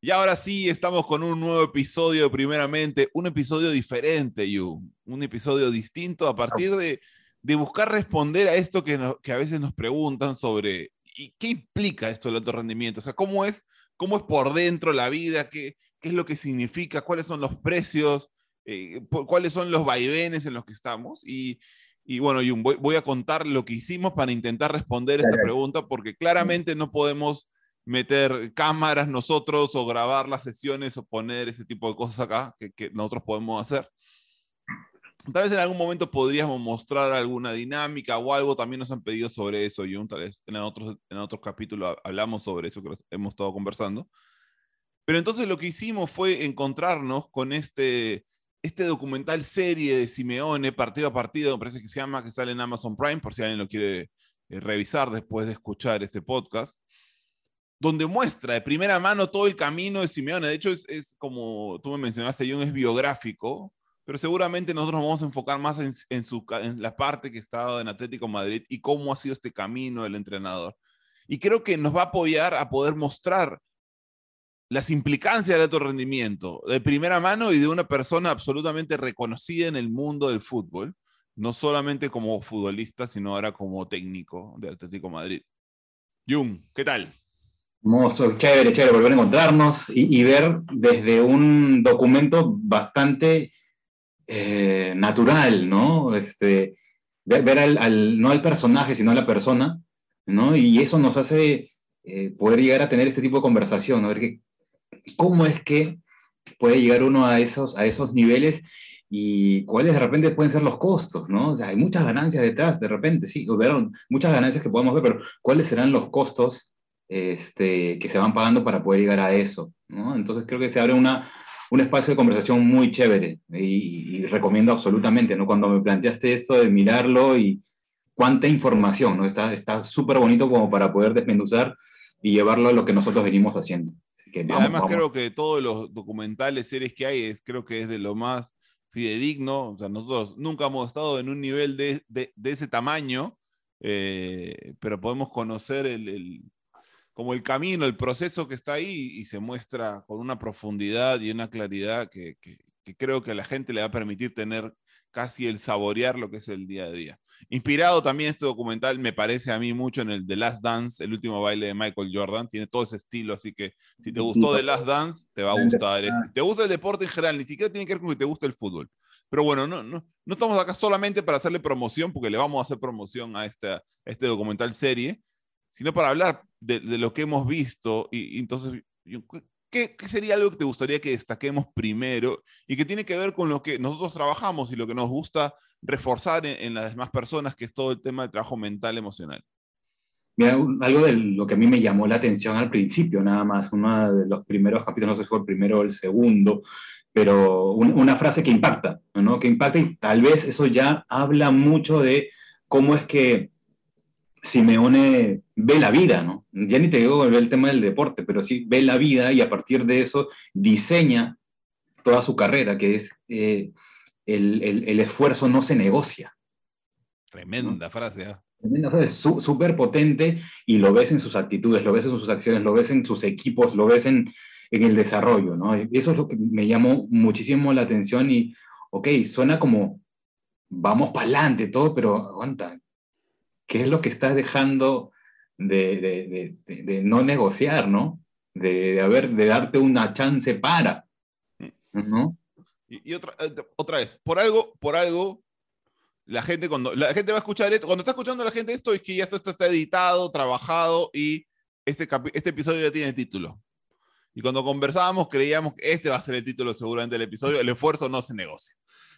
Y ahora sí, estamos con un nuevo episodio, primeramente, un episodio diferente, Yu, un episodio distinto a partir de, buscar responder a esto que, que a veces nos preguntan sobre ¿y qué implica esto del alto rendimiento? O sea, ¿cómo es, cómo es por dentro la vida? ¿Qué, qué es lo que significa? ¿Cuáles son los precios? Eh, ¿Cuáles son los vaivenes en los que estamos? Y, y bueno, Jun, voy, voy, a contar lo que hicimos para intentar responder esta pregunta, porque claramente no podemos meter cámaras nosotros o grabar las sesiones o poner ese tipo de cosas acá que, que, nosotros podemos hacer. Tal vez en algún momento podríamos mostrar alguna dinámica o algo, también nos han pedido sobre eso, Jun, tal vez en otros, en otros capítulos hablamos sobre eso que hemos estado conversando. Pero entonces lo que hicimos fue encontrarnos con este, este documental serie de Simeone, partido a partido, me parece que se llama, que sale en Amazon Prime, por si alguien lo quiere eh, revisar después de escuchar este podcast donde muestra de primera mano todo el camino de Simeone. De hecho, es, como tú me mencionaste, John, es biográfico, pero seguramente nosotros nos vamos a enfocar más en, en, su, en la parte que estaba en Atlético Madrid y cómo ha sido este camino del entrenador. Y creo que nos va a apoyar a poder mostrar las implicancias del alto rendimiento de primera mano y de una persona absolutamente reconocida en el mundo del fútbol, no solamente como futbolista, sino ahora como técnico de Atlético Madrid. Jung, ¿qué tal? Hermoso, chévere, chévere volver a encontrarnos y, ver desde un documento bastante eh, natural, ¿no? Este, ver, al, no al personaje, sino a la persona, ¿no? Y eso nos hace eh, poder llegar a tener este tipo de conversación, ¿no? Ver que, cómo es que puede llegar uno a esos, a esos niveles y cuáles de repente pueden ser los costos, ¿no? O sea, hay muchas ganancias detrás, de repente, sí, hubieron muchas ganancias que podemos ver, pero ¿cuáles serán los costos este, que se van pagando para poder llegar a eso. ¿no? Entonces creo que se abre una, un espacio de conversación muy chévere y, recomiendo absolutamente. ¿no? Cuando me planteaste esto de mirarlo y cuánta información, ¿no? está súper bonito como para poder desmenuzar y llevarlo a lo que nosotros venimos haciendo. Que vamos, además vamos. creo que todos los documentales, series que hay, es, creo que es de lo más fidedigno. O sea, nosotros nunca hemos estado en un nivel de, de, de ese tamaño, eh, pero podemos conocer el, el como el camino, el proceso que está ahí y se muestra con una profundidad y una claridad que, que, que, creo que a la gente le va a permitir tener casi el saborear lo que es el día a día. Inspirado también este documental, me parece a mí mucho en el The Last Dance, el último baile de Michael Jordan, tiene todo ese estilo, así que si te gustó The Last Dance, te va a gustar. Este. Si te gusta el deporte en general, ni siquiera tiene que ver con que te guste el fútbol. Pero bueno, no, no, no estamos acá solamente para hacerle promoción, porque le vamos a hacer promoción a, esta, a este documental serie, sino para hablar de, de lo que hemos visto. Y, y entonces, ¿qué, ¿qué, sería algo que te gustaría que destaquemos primero y que tiene que ver con lo que nosotros trabajamos y lo que nos gusta reforzar en, las demás personas, que es todo el tema del trabajo mental emocional? Mira, algo de lo que a mí me llamó la atención al principio, nada más, uno de los primeros capítulos, no sé si fue el primero o el segundo, pero un, una frase que impacta, ¿no? Que impacta y tal vez eso ya habla mucho de cómo es que Simeone ve la vida, ¿no? Ya ni te digo el tema del deporte, pero sí ve la vida y a partir de eso diseña toda su carrera, que es eh, el, el, el, esfuerzo no se negocia. Tremenda ¿no? frase. ¿eh? Tremenda frase, súper potente y lo ves en sus actitudes, lo ves en sus acciones, lo ves en sus equipos, lo ves en, en el desarrollo, ¿no? Eso es lo que me llamó muchísimo la atención y, ok, suena como vamos para adelante todo, pero aguanta, ¿qué es lo que está dejando de, de, de, no negociar, ¿no? De, haber, de darte una chance para, ¿no? Y, y otra, eh, otra vez, por algo, por algo, la gente cuando la gente va a escuchar esto, cuando está escuchando la gente esto, es que ya esto, esto está editado, trabajado y este, este episodio ya tiene título. Y cuando conversábamos, creíamos que este va a ser el título seguramente del episodio, el esfuerzo no se negocia.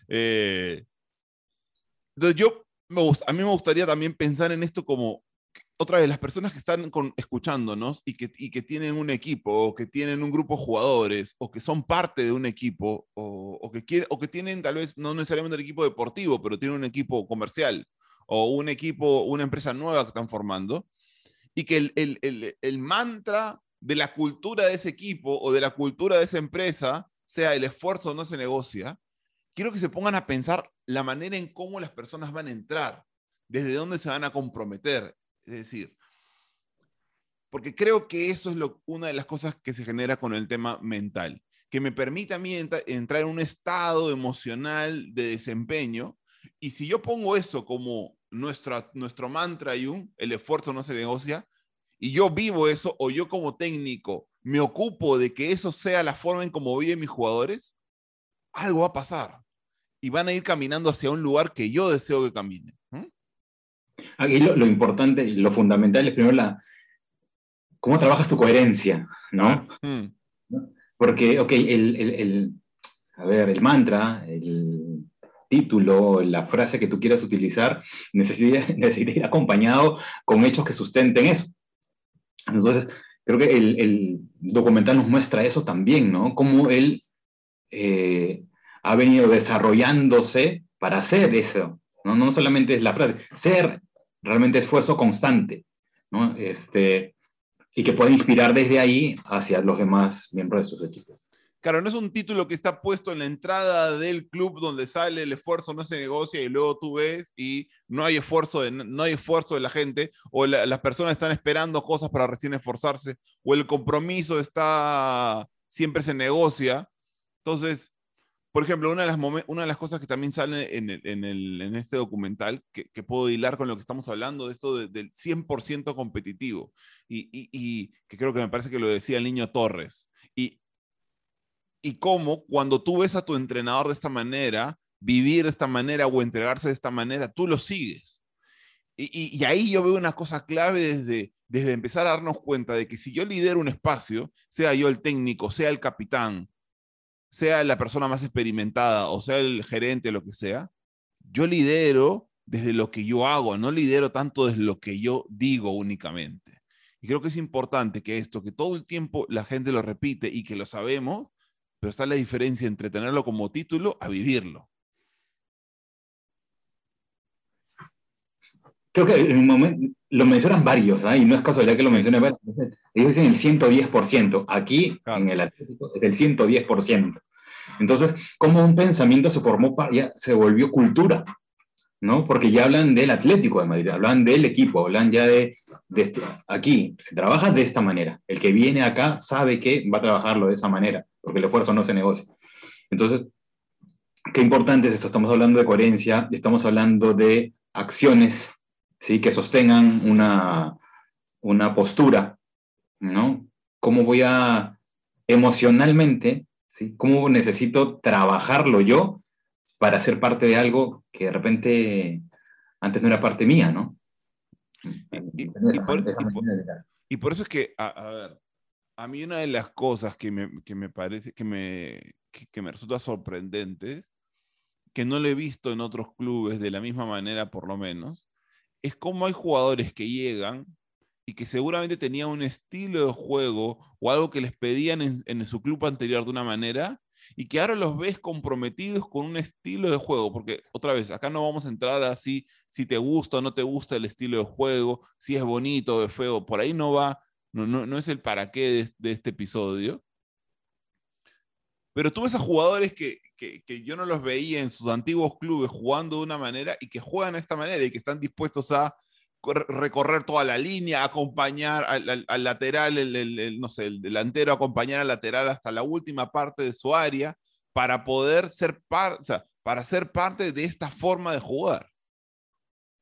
Eh, entonces yo me a mí me gustaría también pensar en esto como, otra vez, las personas que están con, escuchándonos y que, y que tienen un equipo, o que tienen un grupo de jugadores, o que son parte de un equipo, o, o que, quiere, o que tienen tal vez no necesariamente el equipo deportivo, pero tienen un equipo comercial, o un equipo, una empresa nueva que están formando, y que el, el, el, el mantra de la cultura de ese equipo o de la cultura de esa empresa sea el esfuerzo no se negocia, quiero que se pongan a pensar la manera en cómo las personas van a entrar, desde dónde se van a comprometer. Es decir, porque creo que eso es lo, una de las cosas que se genera con el tema mental, que me permite a mí entrar en un estado emocional de desempeño. Y si yo pongo eso como nuestro, nuestro mantra, y un, el esfuerzo no se negocia, y yo vivo eso, o yo como técnico me ocupo de que eso sea la forma en cómo viven mis jugadores, algo va a pasar. Y van a ir caminando hacia un lugar que yo deseo que caminen. Aquí lo, lo importante, lo fundamental es primero la, cómo trabajas tu coherencia, ¿no? Mm. Porque, ok, el, el, a ver, el mantra, el título, la frase que tú quieras utilizar, necesita, necesita ir acompañado con hechos que sustenten eso. Entonces, creo que el, el documental nos muestra eso también, ¿no? Cómo él eh, ha venido desarrollándose para hacer eso, ¿no? No solamente es la frase, ser realmente esfuerzo constante, ¿no? Este, y que puede inspirar desde ahí hacia los demás miembros de sus equipos. Claro, no es un título que está puesto en la entrada del club donde sale el esfuerzo, no se negocia y luego tú ves y no hay esfuerzo de, no hay esfuerzo de la gente o las personas están esperando cosas para recién esforzarse o el compromiso está, siempre se negocia. Entonces, por ejemplo, una de las, una de las cosas que también sale en, en, el, en este documental, que, que, puedo hilar con lo que estamos hablando, de esto del 100% competitivo, y, y, y, que creo que me parece que lo decía el niño Torres, y, y cómo cuando tú ves a tu entrenador de esta manera, vivir de esta manera o entregarse de esta manera, tú lo sigues. Y, y, ahí yo veo una cosa clave desde, desde empezar a darnos cuenta de que si yo lidero un espacio, sea yo el técnico, sea el capitán, sea la persona más experimentada o sea el gerente, lo que sea, yo lidero desde lo que yo hago, no lidero tanto desde lo que yo digo únicamente. Y creo que es importante que esto, que todo el tiempo la gente lo repite y que lo sabemos, pero está la diferencia entre tenerlo como título a vivirlo. Creo que en un momento lo mencionan varios, ¿ah? y no es casualidad que lo mencionen varios. Ellos dicen el 110%. Aquí, en el Atlético, es el 110%. Entonces, como un pensamiento se formó, ya se volvió cultura, ¿no? Porque ya hablan del Atlético de Madrid, hablan del equipo, hablan ya de, de este, aquí, se trabaja de esta manera. El que viene acá sabe que va a trabajarlo de esa manera, porque el esfuerzo no se negocia. Entonces, qué importante es esto. Estamos hablando de coherencia, estamos hablando de acciones, ¿sí? Que sostengan una, una postura, ¿no? ¿Cómo voy a emocionalmente ¿Cómo necesito trabajarlo yo para ser parte de algo que de repente antes no era parte mía, ¿no? Y, por, eso es que, a, ver, a mí una de las cosas que me, que me parece, que me, que, me resulta sorprendentes, que no lo he visto en otros clubes de la misma manera por lo menos, es cómo hay jugadores que llegan y que seguramente tenían un estilo de juego o algo que les pedían en, su club anterior de una manera y que ahora los ves comprometidos con un estilo de juego, porque otra vez, acá no vamos a entrar así si te gusta o no te gusta el estilo de juego, si es bonito o feo, por ahí no va, no, no, es el para qué de, este episodio. Pero tú ves a jugadores que, que, que, yo no los veía en sus antiguos clubes jugando de una manera y que juegan de esta manera y que están dispuestos a recorrer toda la línea, acompañar al, lateral, el, no sé, el delantero, acompañar al lateral hasta la última parte de su área para poder ser parte, para ser parte de esta forma de jugar.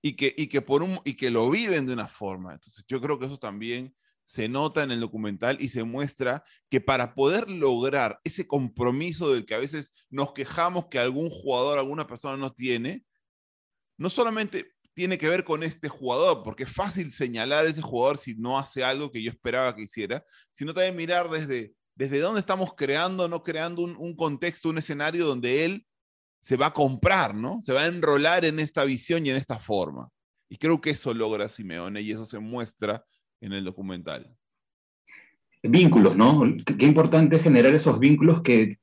Y que, y, que por un, y que lo viven de una forma. Entonces, yo creo que eso también se nota en el documental y se muestra que para poder lograr ese compromiso del que a veces nos quejamos que algún jugador, alguna persona no tiene, no solamente tiene que ver con este jugador, porque es fácil señalar a ese jugador si no hace algo que yo esperaba que hiciera, sino también mirar desde, desde dónde estamos creando, no creando un, contexto, un escenario donde él se va a comprar, ¿no? Se va a enrolar en esta visión y en esta forma. Y creo que eso logra Simeone y eso se muestra en el documental. Vínculos, ¿no? Qué importante es generar esos vínculos que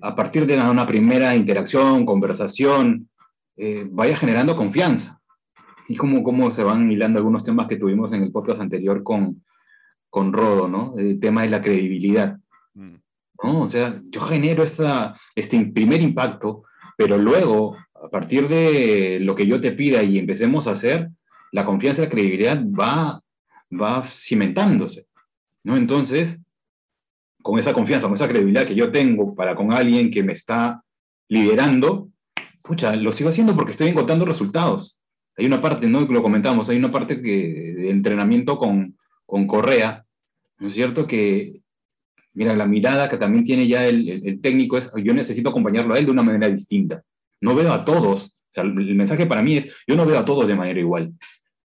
a partir de una primera interacción, conversación, eh, vaya generando confianza. Y como cómo se van hilando algunos temas que tuvimos en el podcast anterior con, con Rodo, ¿no? El tema de la credibilidad. Mm. ¿no? O sea, yo genero esta, este primer impacto, pero luego, a partir de lo que yo te pida y empecemos a hacer, la confianza y la credibilidad va, va cimentándose, ¿no? Entonces, con esa confianza, con esa credibilidad que yo tengo para con alguien que me está liderando, pucha, lo sigo haciendo porque estoy encontrando resultados. Hay una parte, ¿no? Lo comentamos, hay una parte que, de entrenamiento con, con Correa, ¿no es cierto? Que, mira, la mirada que también tiene ya el, el, técnico es, yo necesito acompañarlo a él de una manera distinta. No veo a todos, o sea, el mensaje para mí es, yo no veo a todos de manera igual.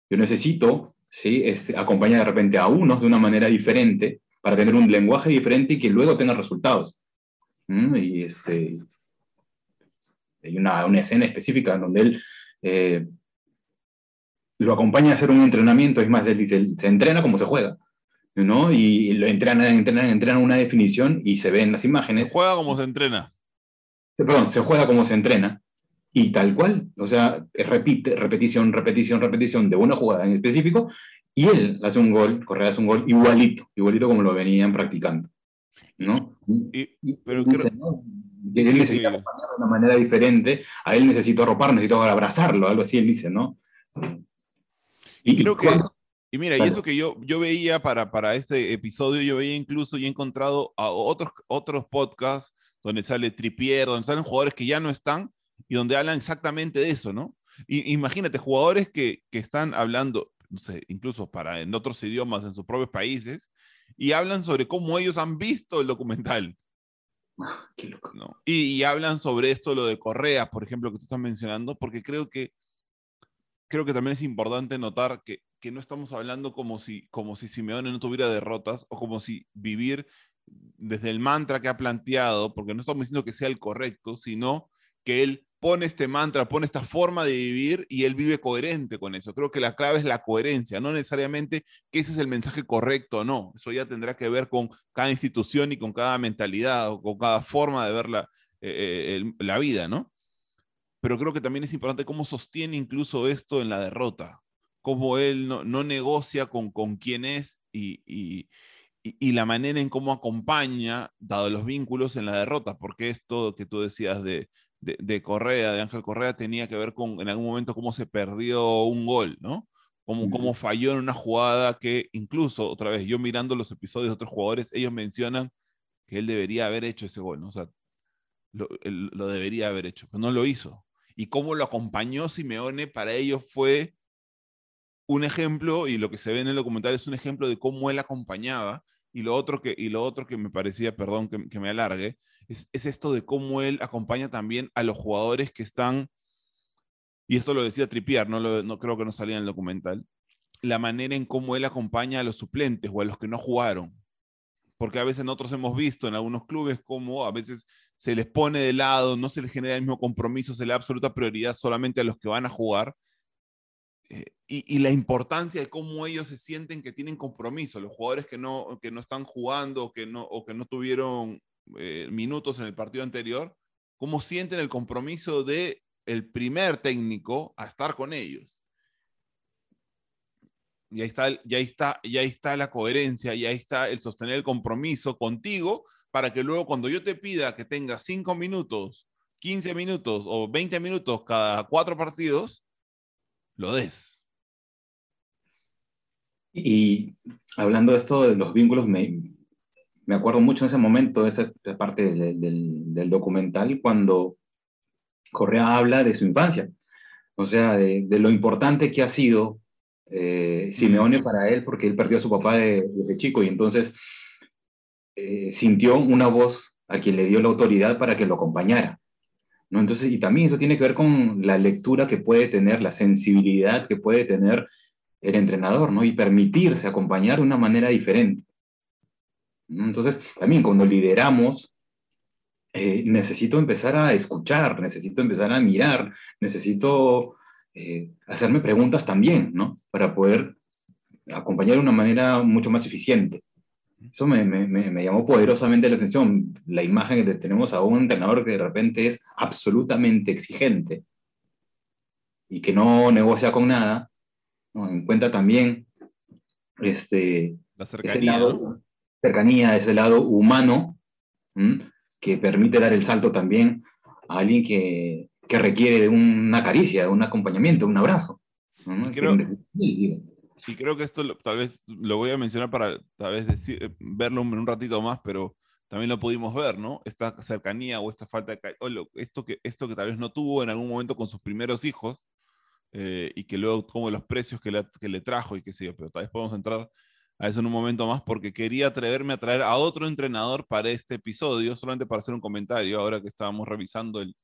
Yo necesito, ¿sí? Este, acompañar de repente a unos de una manera diferente para tener un lenguaje diferente y que luego tenga resultados. ¿Mm? Y este, hay una, una, escena específica en donde él eh, lo acompaña a hacer un entrenamiento, es más, él dice, se entrena como se juega, ¿no? Y lo entrena, entrena, entrena una definición y se ven las imágenes. Se juega como se entrena. Perdón, se juega como se entrena. Y tal cual, o sea, repite, repetición, repetición, repetición de una jugada en específico, y él hace un gol, Correa hace un gol igualito, igualito como lo venían practicando. ¿no? Y, pero creo, ¿no? él necesita de una manera diferente, a él necesito arropar, necesito abrazarlo, algo así él dice, ¿no? Y, creo que, y mira, y eso que yo, yo veía para, para este episodio, yo veía incluso y he encontrado a otros, otros podcasts donde sale Tripier, donde salen jugadores que ya no están y donde hablan exactamente de eso, ¿no? Y, imagínate, jugadores que, que están hablando, no sé, incluso para en otros idiomas, en sus propios países, y hablan sobre cómo ellos han visto el documental. Qué loco. ¿no? Y, y, hablan sobre esto, lo de Correa, por ejemplo, que tú estás mencionando, porque creo que creo que también es importante notar que, que no estamos hablando como si, como si Simeone no tuviera derrotas o como si vivir desde el mantra que ha planteado, porque no estamos diciendo que sea el correcto, sino que él pone este mantra, pone esta forma de vivir y él vive coherente con eso. Creo que la clave es la coherencia, no necesariamente que ese es el mensaje correcto o no. Eso ya tendrá que ver con cada institución y con cada mentalidad o con cada forma de ver la, eh, el, la vida, ¿no? Pero creo que también es importante cómo sostiene incluso esto en la derrota, cómo él no, no negocia con, con quién es y, y, y, la manera en cómo acompaña, dado los vínculos en la derrota, porque esto que tú decías de, de, de, Correa, de Ángel Correa, tenía que ver con en algún momento cómo se perdió un gol, ¿no? Cómo, cómo falló en una jugada que incluso, otra vez, yo mirando los episodios de otros jugadores, ellos mencionan que él debería haber hecho ese gol, ¿no? O sea, lo, él, lo debería haber hecho, pero no lo hizo. Y cómo lo acompañó Simeone para ellos fue un ejemplo, y lo que se ve en el documental es un ejemplo de cómo él acompañaba. Y lo otro que, y lo otro que me parecía, perdón que, que me alargue, es, es, esto de cómo él acompaña también a los jugadores que están, y esto lo decía Tripiar, no, no creo que no salía en el documental, la manera en cómo él acompaña a los suplentes o a los que no jugaron. Porque a veces nosotros hemos visto en algunos clubes cómo a veces se les pone de lado, no se les genera el mismo compromiso, se le da absoluta prioridad solamente a los que van a jugar. Eh, y, y, la importancia de cómo ellos se sienten que tienen compromiso, los jugadores que no, que no están jugando que no, o que no tuvieron eh, minutos en el partido anterior, cómo sienten el compromiso de el primer técnico a estar con ellos. Y ahí está, ya está, ya está la coherencia, ya está el sostener el compromiso contigo para que luego cuando yo te pida que tengas 5 minutos, 15 minutos o 20 minutos cada cuatro partidos, lo des. Y hablando de esto de los vínculos, me, me acuerdo mucho en ese momento, esa parte del, del, del, documental, cuando Correa habla de su infancia, o sea, de, de lo importante que ha sido eh, Simeone para él, porque él perdió a su papá desde de chico y entonces eh, sintió una voz a quien le dio la autoridad para que lo acompañara. ¿no? Entonces, y también eso tiene que ver con la lectura que puede tener, la sensibilidad que puede tener el entrenador, ¿no? Y permitirse acompañar de una manera diferente. Entonces, también cuando lideramos, eh, necesito empezar a escuchar, necesito empezar a mirar, necesito eh, hacerme preguntas también, ¿no? Para poder acompañar de una manera mucho más eficiente. Eso me, me, me, llamó poderosamente la atención, la imagen que tenemos a un entrenador que de repente es absolutamente exigente y que no negocia con nada, ¿no? en cuenta también este, la cercanía, cercanía, ese lado humano, ¿m? que permite dar el salto también a alguien que, que requiere de una caricia, de un acompañamiento, un abrazo. ¿no? Creo, y creo que esto tal vez lo voy a mencionar para tal vez decir, eh, verlo en un ratito más, pero también lo pudimos ver, ¿no? Esta cercanía o esta falta de... O esto, que, esto que tal vez no tuvo en algún momento con sus primeros hijos eh, y que luego como los precios que le, que le trajo y qué sé yo, pero tal vez podemos entrar a eso en un momento más porque quería atreverme a traer a otro entrenador para este episodio, solamente para hacer un comentario, ahora que estábamos revisando el,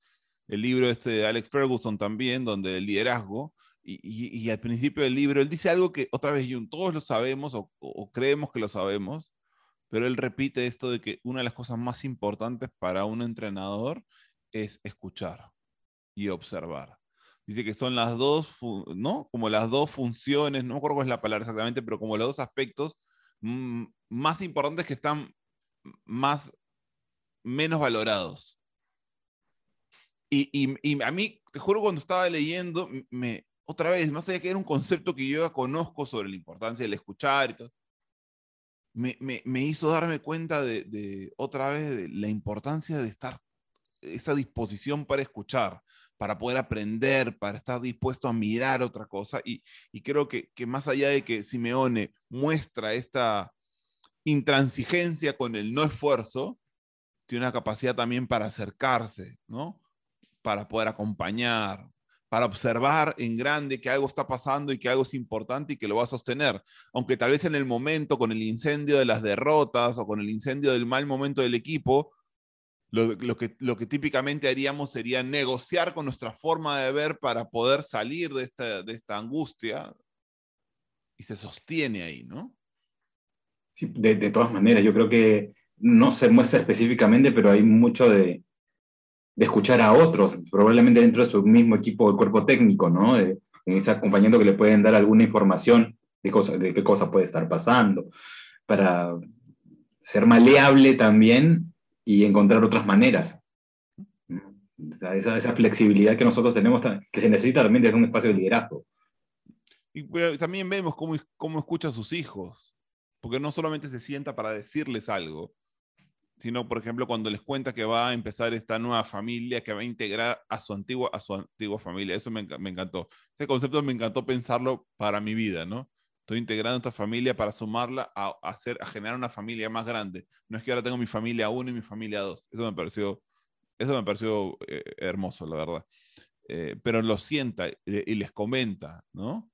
el libro este de Alex Ferguson también, donde el liderazgo, y, al principio del libro, él dice algo que otra vez, todos lo sabemos o, creemos que lo sabemos, pero él repite esto de que una de las cosas más importantes para un entrenador es escuchar y observar. Dice que son las dos, ¿no? Como las dos funciones, no me acuerdo cuál es la palabra exactamente, pero como los dos aspectos mm, más importantes que están más, menos valorados. Y, y, y, a mí, te juro, cuando estaba leyendo, me, otra vez, más allá que era un concepto que yo ya conozco sobre la importancia del escuchar y todo, me, me, me hizo darme cuenta de, de, otra vez, de la importancia de estar, esa disposición para escuchar para poder aprender, para estar dispuesto a mirar otra cosa. Y, creo que, que, más allá de que Simeone muestra esta intransigencia con el no esfuerzo, tiene una capacidad también para acercarse, ¿no? Para poder acompañar, para observar en grande que algo está pasando y que algo es importante y que lo va a sostener. Aunque tal vez en el momento, con el incendio de las derrotas o con el incendio del mal momento del equipo, lo, que, lo que típicamente haríamos sería negociar con nuestra forma de ver para poder salir de esta, de esta angustia y se sostiene ahí, ¿no? Sí, de, de, todas maneras, yo creo que no se muestra específicamente, pero hay mucho de, de escuchar a otros, probablemente dentro de su mismo equipo de cuerpo técnico, ¿no? en ese acompañamiento que le pueden dar alguna información de, de qué cosa puede estar pasando, para ser maleable también y encontrar otras maneras. O sea, esa, esa, flexibilidad que nosotros tenemos, que se necesita también desde un espacio de liderazgo. Y pero también vemos cómo, cómo escucha a sus hijos, porque no solamente se sienta para decirles algo, sino, por ejemplo, cuando les cuenta que va a empezar esta nueva familia, que va a integrar a su antigua, a su antigua familia. Eso me, me encantó. Ese concepto me encantó pensarlo para mi vida, ¿no? Estoy integrando esta familia para sumarla a, hacer, a generar una familia más grande. No es que ahora tengo mi familia 1 y mi familia 2. Eso me pareció, eso me pareció eh, hermoso, la verdad. Eh, pero lo sienta y, les comenta, ¿no?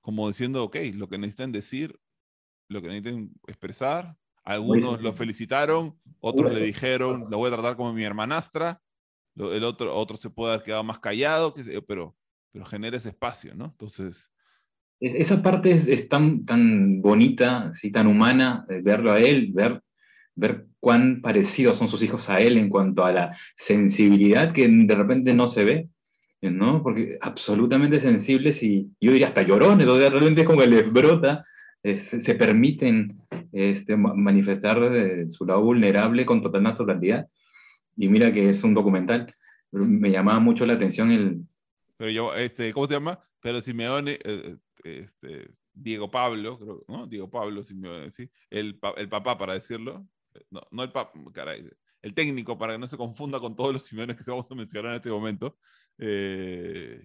Como diciendo, ok, lo que necesitan decir, lo que necesitan expresar. Algunos lo felicitaron, otros le dijeron, lo voy a tratar como mi hermanastra. El otro, otro se puede haber quedado más callado, pero, pero genera ese espacio, ¿no? Entonces, esa parte es, es, tan, tan bonita, ¿sí? tan humana, eh, verlo a él, ver, ver cuán parecidos son sus hijos a él en cuanto a la sensibilidad que de repente no se ve, ¿no? Porque absolutamente sensibles y yo diría hasta llorones, donde realmente como que les brota, se, permiten este, manifestar de su lado vulnerable con total naturalidad. Y mira que es un documental, me llamaba mucho la atención el... Pero yo, este, ¿cómo se llama? Pero Simeone, eh, este, Diego Pablo, creo, ¿no? Diego Pablo, Simeone, ¿sí? el, el papá, para decirlo. No, no el papá, caray, el técnico, para que no se confunda con todos los Simeones que vamos a mencionar en este momento. Eh,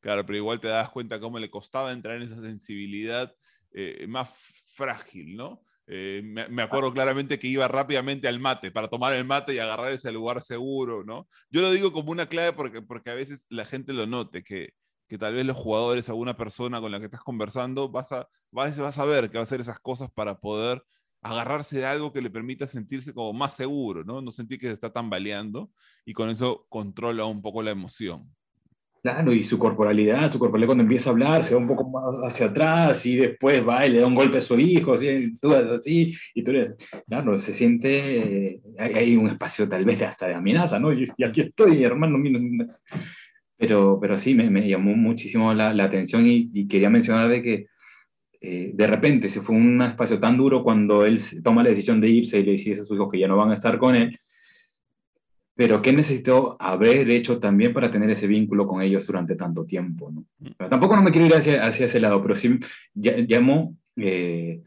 claro, pero igual te das cuenta cómo le costaba entrar en esa sensibilidad eh, más frágil, ¿no? Eh, me, me, acuerdo claramente que iba rápidamente al mate para tomar el mate y agarrar ese lugar seguro, ¿no? Yo lo digo como una clave porque, porque a veces la gente lo note, que que tal vez los jugadores, alguna persona con la que estás conversando, vas a, vas, vas a ver que va a hacer esas cosas para poder agarrarse de algo que le permita sentirse como más seguro, ¿no? No sentir que se está tambaleando y con eso controla un poco la emoción. Claro, y su corporalidad, su corporalidad cuando empieza a hablar se va un poco más hacia atrás y después va y le da un golpe a su hijo, así, tú así, y tú le, claro, se siente, hay, hay, un espacio tal vez hasta de amenaza, ¿no? Y, aquí estoy, hermano, pero, pero sí, me, me llamó muchísimo la, la atención y, y, quería mencionar de que eh, de repente se fue un espacio tan duro cuando él toma la decisión de irse y le dice a sus hijos que ya no van a estar con él, pero ¿qué necesitó haber hecho también para tener ese vínculo con ellos durante tanto tiempo? ¿no? Mm. Pero tampoco no me quiero ir hacia, hacia ese lado, pero sí llamó, eh,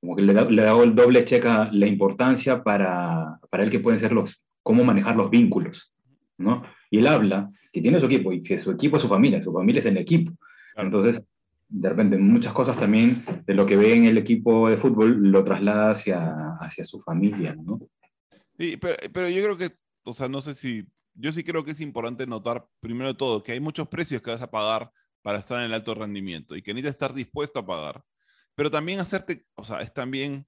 como que le da, le da el doble checa la importancia para, para él que pueden ser los, cómo manejar los vínculos, ¿no? Y él habla que tiene su equipo y que su equipo es su familia, su familia es el equipo. Entonces, de repente muchas cosas también de lo que ve en el equipo de fútbol lo traslada hacia, hacia su familia, ¿no? Sí, pero, pero yo creo que, o sea, no sé si, yo sí creo que es importante notar, primero de todo, que hay muchos precios que vas a pagar para estar en el alto rendimiento y que necesitas estar dispuesto a pagar. Pero también hacerte, o sea, es también,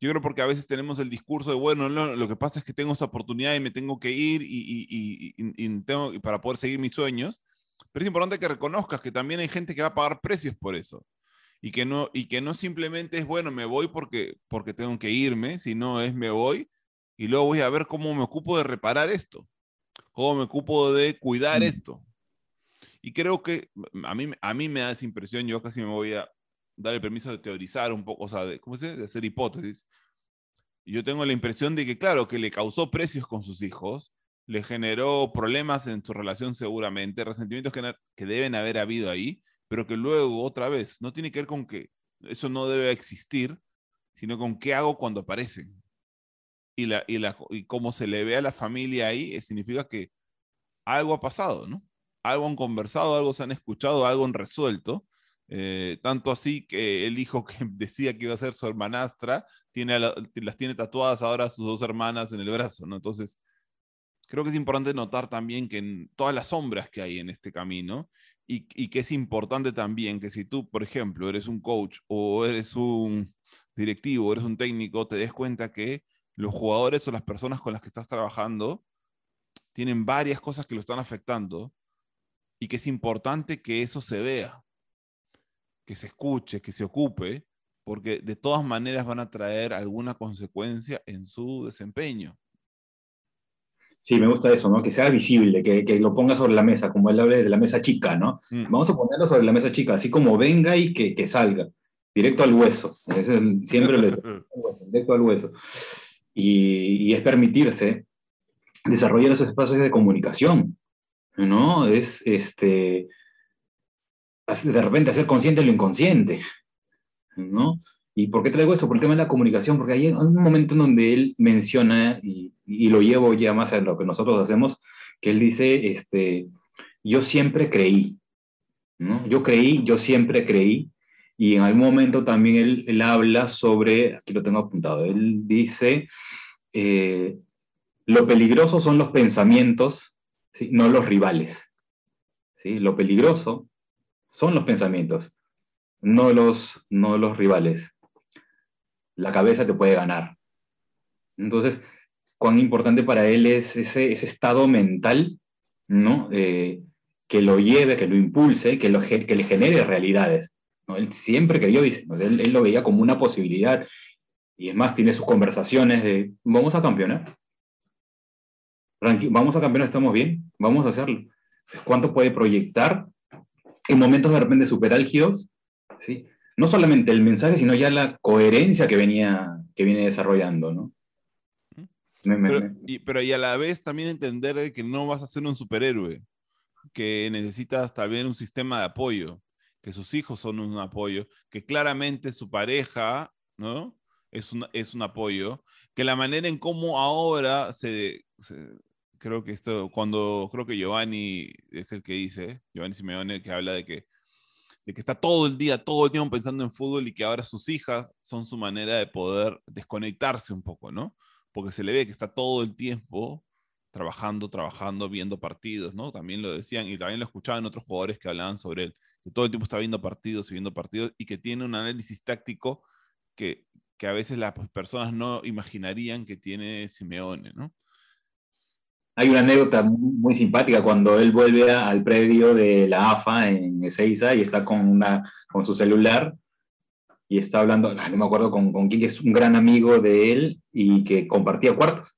yo creo porque a veces tenemos el discurso de, bueno, no, lo que pasa es que tengo esta oportunidad y me tengo que ir y, y, y, y tengo, para poder seguir mis sueños. Pero es importante que reconozcas que también hay gente que va a pagar precios por eso. Y que no, y que no simplemente es, bueno, me voy porque, porque tengo que irme, sino es me voy y luego voy a ver cómo me ocupo de reparar esto, cómo me ocupo de cuidar mm. esto. Y creo que a mí, a mí me da esa impresión, yo casi me voy a dar el permiso de teorizar un poco, o sea, de, ¿cómo se dice? de hacer hipótesis. Yo tengo la impresión de que, claro, que le causó precios con sus hijos, le generó problemas en su relación seguramente, resentimientos que, que deben haber habido ahí, pero que luego, otra vez, no tiene que ver con que eso no debe existir, sino con qué hago cuando aparecen. Y, la, y, la, y cómo se le ve a la familia ahí, eh, significa que algo ha pasado, ¿no? Algo han conversado, algo se han escuchado, algo han resuelto. Eh, tanto así que el hijo que decía que iba a ser su hermanastra, tiene las tiene tatuadas ahora sus dos hermanas en el brazo, ¿no? Entonces, creo que es importante notar también que en todas las sombras que hay en este camino y, que es importante también que si tú, por ejemplo, eres un coach o eres un directivo, o eres un técnico, te des cuenta que los jugadores o las personas con las que estás trabajando tienen varias cosas que lo están afectando y que es importante que eso se vea, que se escuche, que se ocupe, porque de todas maneras van a traer alguna consecuencia en su desempeño. Sí, me gusta eso, ¿no? Que sea visible, que, que lo ponga sobre la mesa, como él habla de la mesa chica, ¿no? Mm. Vamos a ponerlo sobre la mesa chica, así como venga y que, que salga, directo al hueso. siempre lo directo al hueso. Y, y, es permitirse desarrollar esos espacios de comunicación, ¿no? Es, este, de repente hacer consciente lo inconsciente, ¿no? ¿Y por qué traigo esto? Por el tema de la comunicación, porque hay un momento en donde él menciona, y, lo llevo ya más a lo que nosotros hacemos, que él dice, este, yo siempre creí, ¿no? Yo creí, yo siempre creí, y en algún momento también él, habla sobre, aquí lo tengo apuntado, él dice, eh, lo peligroso son los pensamientos, ¿sí? no los rivales. ¿sí? Lo peligroso son los pensamientos, no los, no los rivales la cabeza te puede ganar. Entonces, cuán importante para él es ese, estado mental, ¿no? Eh, que lo lleve, que lo impulse, que, lo, que le genere realidades. ¿no? Él siempre creyó, él, él, lo veía como una posibilidad. Y es más, tiene sus conversaciones de, vamos a campeonar. Vamos a campeonar, estamos bien, vamos a hacerlo. ¿Cuánto puede proyectar en momentos de repente superálgidos? ¿sí? no solamente el mensaje, sino ya la coherencia que venía, que viene desarrollando, ¿no? pero, y, pero y a la vez también entender que no vas a ser un superhéroe, que necesitas también un sistema de apoyo, que sus hijos son un apoyo, que claramente su pareja, ¿no? Es un, es un apoyo, que la manera en cómo ahora se, creo que esto, cuando creo que Giovanni es el que dice, Giovanni Simeone, que habla de que de que está todo el día, todo el tiempo pensando en fútbol y que ahora sus hijas son su manera de poder desconectarse un poco, ¿no? Porque se le ve que está todo el tiempo trabajando, trabajando, viendo partidos, ¿no? También lo decían y también lo escuchaban otros jugadores que hablaban sobre él, que todo el tiempo está viendo partidos y viendo partidos y que tiene un análisis táctico que, que a veces las personas no imaginarían que tiene Simeone, ¿no? Hay una anécdota muy, simpática cuando él vuelve al predio de la AFA en Ezeiza y está con, una, con su celular y está hablando, no me acuerdo con, con quién, que es un gran amigo de él y que compartía cuartos.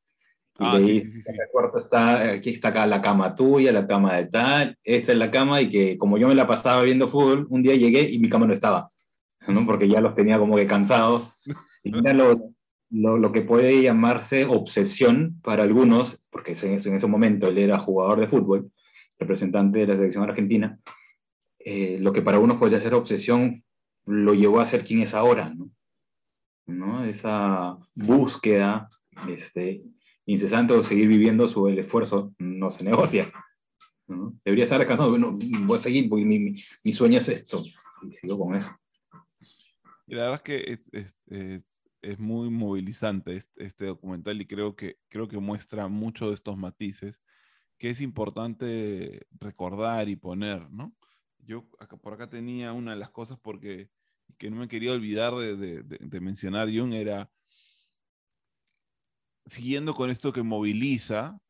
Y ah, le dice, el cuarto está, aquí está acá la cama tuya, la cama de tal, esta es la cama y que como yo me la pasaba viendo fútbol, un día llegué y mi cama no estaba, ¿no? porque ya los tenía como que cansados. Y mira lo, lo, que puede llamarse obsesión para algunos, porque en ese, en ese momento él era jugador de fútbol, representante de la selección argentina, eh, lo que para unos podría ser obsesión lo llevó a ser quien es ahora, ¿no? ¿No? Esa búsqueda este, incesante de seguir viviendo su el esfuerzo no se negocia. Debería estar descansando, bueno, voy a seguir porque mi, mi, sueño es esto. Y sigo con eso. Y la verdad es que es, es, es, muy movilizante este, documental y creo que, creo que muestra mucho de estos matices que es importante recordar y poner, ¿no? Yo por acá tenía una de las cosas porque que no me quería olvidar de, de, de mencionar, Jung, era siguiendo con esto que moviliza,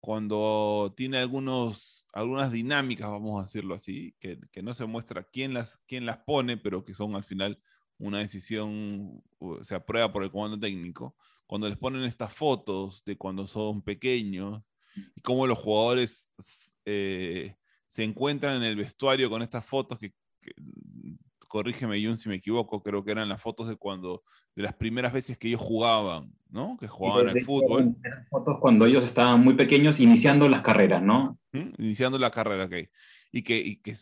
cuando tiene algunos, algunas dinámicas, vamos a decirlo así, que, que, no se muestra quién las, quién las pone, pero que son al final una decisión, se aprueba por el comando técnico, cuando les ponen estas fotos de cuando son pequeños y cómo los jugadores eh, se encuentran en el vestuario con estas fotos que, que corrígeme Jun si me equivoco, creo que eran las fotos de cuando, de las primeras veces que ellos jugaban, ¿no? Que jugaban al fútbol. Eran fotos cuando ellos estaban muy pequeños iniciando las carreras, ¿no? Iniciando la carrera, ok. Y que, y que,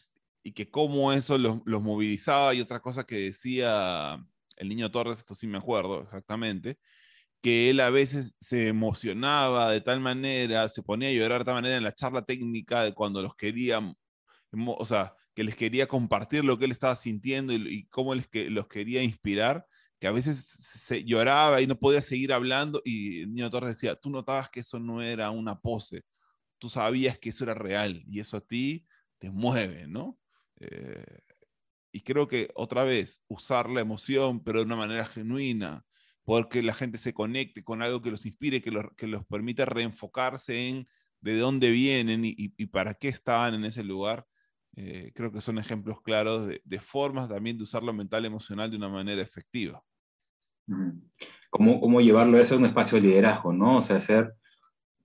y que cómo eso los, los movilizaba y otra cosa que decía el niño Torres, esto sí me acuerdo exactamente, que él a veces se emocionaba de tal manera, se ponía a llorar de tal manera en la charla técnica de cuando los querían, o sea, que les quería compartir lo que él estaba sintiendo y, cómo les que, los quería inspirar, que a veces se lloraba y no podía seguir hablando y el niño Torres decía, tú notabas que eso no era una pose, tú sabías que eso era real y eso a ti te mueve, ¿no? Eh, y creo que otra vez, usar la emoción, pero de una manera genuina, porque la gente se conecte con algo que los inspire, que los, que los permita reenfocarse en de dónde vienen y, y, para qué estaban en ese lugar, eh, creo que son ejemplos claros de, formas también de usar lo mental emocional de una manera efectiva. ¿Cómo, cómo llevarlo eso a un espacio de liderazgo, ¿no? O sea, hacer,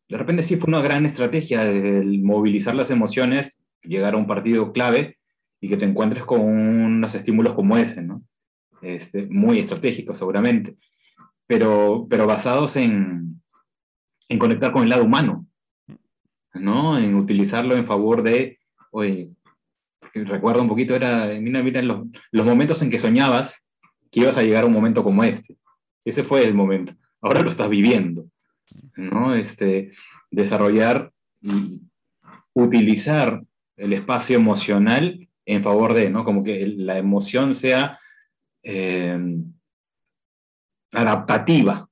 de repente sí fue una gran estrategia el movilizar las emociones, llegar a un partido clave y que te encuentres con unos estímulos como ese, ¿no? Este, muy estratégicos seguramente, pero, pero basados en, en conectar con el lado humano, ¿no? En utilizarlo en favor de, oye, recuerdo un poquito, era, mira, mira los, los, momentos en que soñabas que ibas a llegar a un momento como este. Ese fue el momento. Ahora lo estás viviendo, ¿no? Este, desarrollar y utilizar el espacio emocional en favor de, ¿no? Como que la emoción sea eh, adaptativa,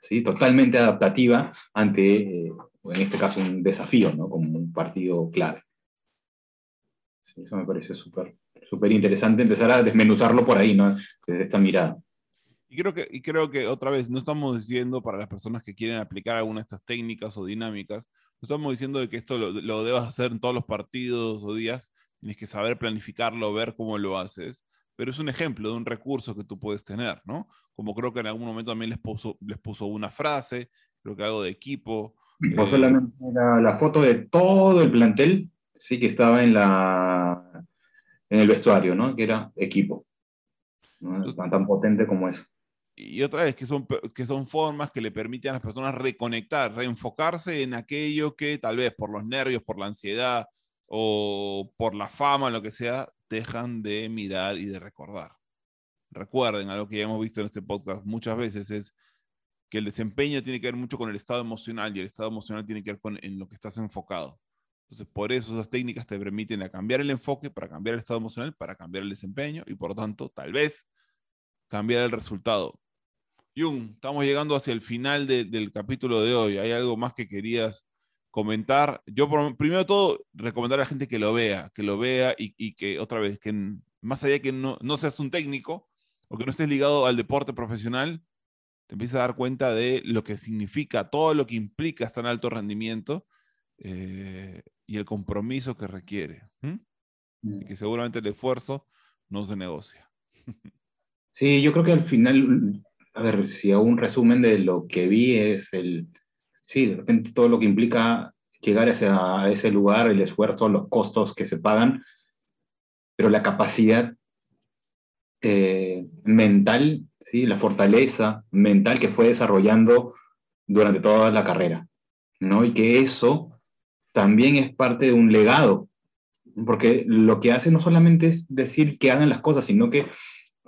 ¿sí? Totalmente adaptativa ante, eh, en este caso, un desafío, ¿no? Como un partido clave. Eso me parece súper súper interesante empezar a desmenuzarlo por ahí, ¿no? Desde esta mirada. Y creo, que, y creo que otra vez, no estamos diciendo para las personas que quieren aplicar alguna de estas técnicas o dinámicas, no estamos diciendo de que esto lo, lo debas hacer en todos los partidos o días, tienes que saber planificarlo, ver cómo lo haces, pero es un ejemplo de un recurso que tú puedes tener, ¿no? Como creo que en algún momento también les puso, les puso una frase, creo que algo de equipo. Eh, solamente la, la foto de todo el plantel sí que estaba en, la, en el vestuario, ¿no? Que era equipo. ¿no? tan, potente como eso. Y otra vez, que son, que son formas que le permiten a las personas reconectar, reenfocarse en aquello que tal vez por los nervios, por la ansiedad o por la fama, lo que sea, dejan de mirar y de recordar. Recuerden, algo que ya hemos visto en este podcast muchas veces es que el desempeño tiene que ver mucho con el estado emocional y el estado emocional tiene que ver con en lo que estás enfocado. Entonces, por eso esas técnicas te permiten cambiar el enfoque, para cambiar el estado emocional, para cambiar el desempeño y por tanto, tal vez, cambiar el resultado. Jung, estamos llegando hacia el final del capítulo de hoy. ¿Hay algo más que querías comentar? Yo, primero de todo, recomendar a la gente que lo vea, que lo vea y, que, otra vez, que más allá de que no, no seas un técnico o que no estés ligado al deporte profesional, te empieces a dar cuenta de lo que significa, todo lo que implica estar alto rendimiento eh, y el compromiso que requiere. Y que seguramente el esfuerzo no se negocia. Sí, yo creo que al final, a ver, si hago un resumen de lo que vi es el, sí, de repente todo lo que implica llegar a ese lugar, el esfuerzo, los costos que se pagan, pero la capacidad eh, mental, ¿sí? la fortaleza mental que fue desarrollando durante toda la carrera, ¿no? Y que eso también es parte de un legado, porque lo que hace no solamente es decir que hagan las cosas, sino que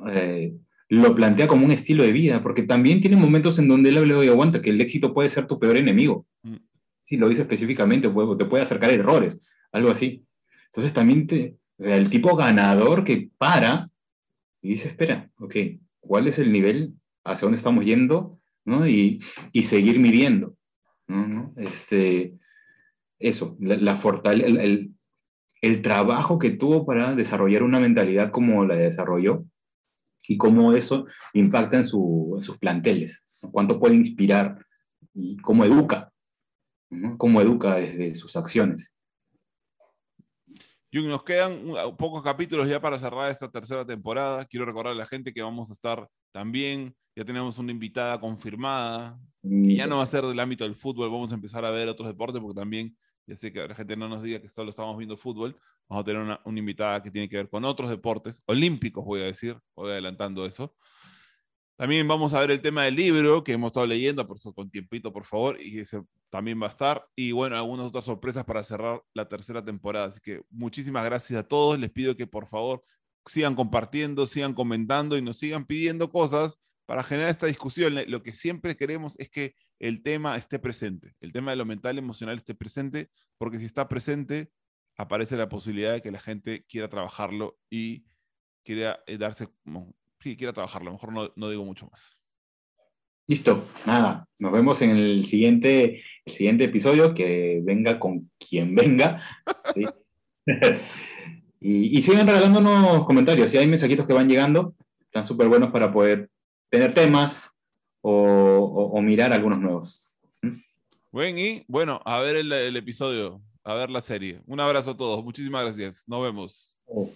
eh, lo plantea como un estilo de vida, porque también tiene momentos en donde él habla y aguanta que el éxito puede ser tu peor enemigo. Mm. Si lo dice específicamente, te puede acercar errores. algo así. Entonces también te, o sea, el tipo ganador que para y dice, espera, ok, ¿cuál es el nivel? ¿Hacia dónde estamos yendo? ¿no? Y, y seguir midiendo. ¿no? Este, eso, la, la el, el, el, trabajo que tuvo para desarrollar una mentalidad como la desarrolló y cómo eso impacta en, su, en sus planteles, cuánto puede inspirar y cómo educa, ¿no? cómo educa desde sus acciones. Y nos quedan pocos capítulos ya para cerrar esta tercera temporada. Quiero recordar a la gente que vamos a estar también, ya tenemos una invitada confirmada, y ya no va a ser del ámbito del fútbol, vamos a empezar a ver otros deportes, porque también, ya sé que la gente no nos diga que solo estamos viendo fútbol, vamos a tener una, una invitada que tiene que ver con otros deportes, olímpicos voy a decir, voy adelantando eso. También vamos a ver el tema del libro que hemos estado leyendo, por eso con tiempito, por favor, y ese también va a estar. Y bueno, algunas otras sorpresas para cerrar la tercera temporada. Así que muchísimas gracias a todos. Les pido que por favor sigan compartiendo, sigan comentando y nos sigan pidiendo cosas para generar esta discusión. Lo que siempre queremos es que el tema esté presente, el tema de lo mental emocional esté presente, porque si está presente, aparece la posibilidad de que la gente quiera trabajarlo y quiera eh, darse sí, quiera trabajarlo. A lo mejor no, no, digo mucho más. Listo, nada. Nos vemos en el siguiente, el siguiente episodio, que venga con quien venga. y, y, sigan regalándonos comentarios. Si hay mensajitos que van llegando, están súper buenos para poder tener temas o, o, o mirar algunos nuevos. Buen, y bueno, a ver el, el, episodio, a ver la serie. Un abrazo a todos. Muchísimas gracias. Nos vemos. Oh.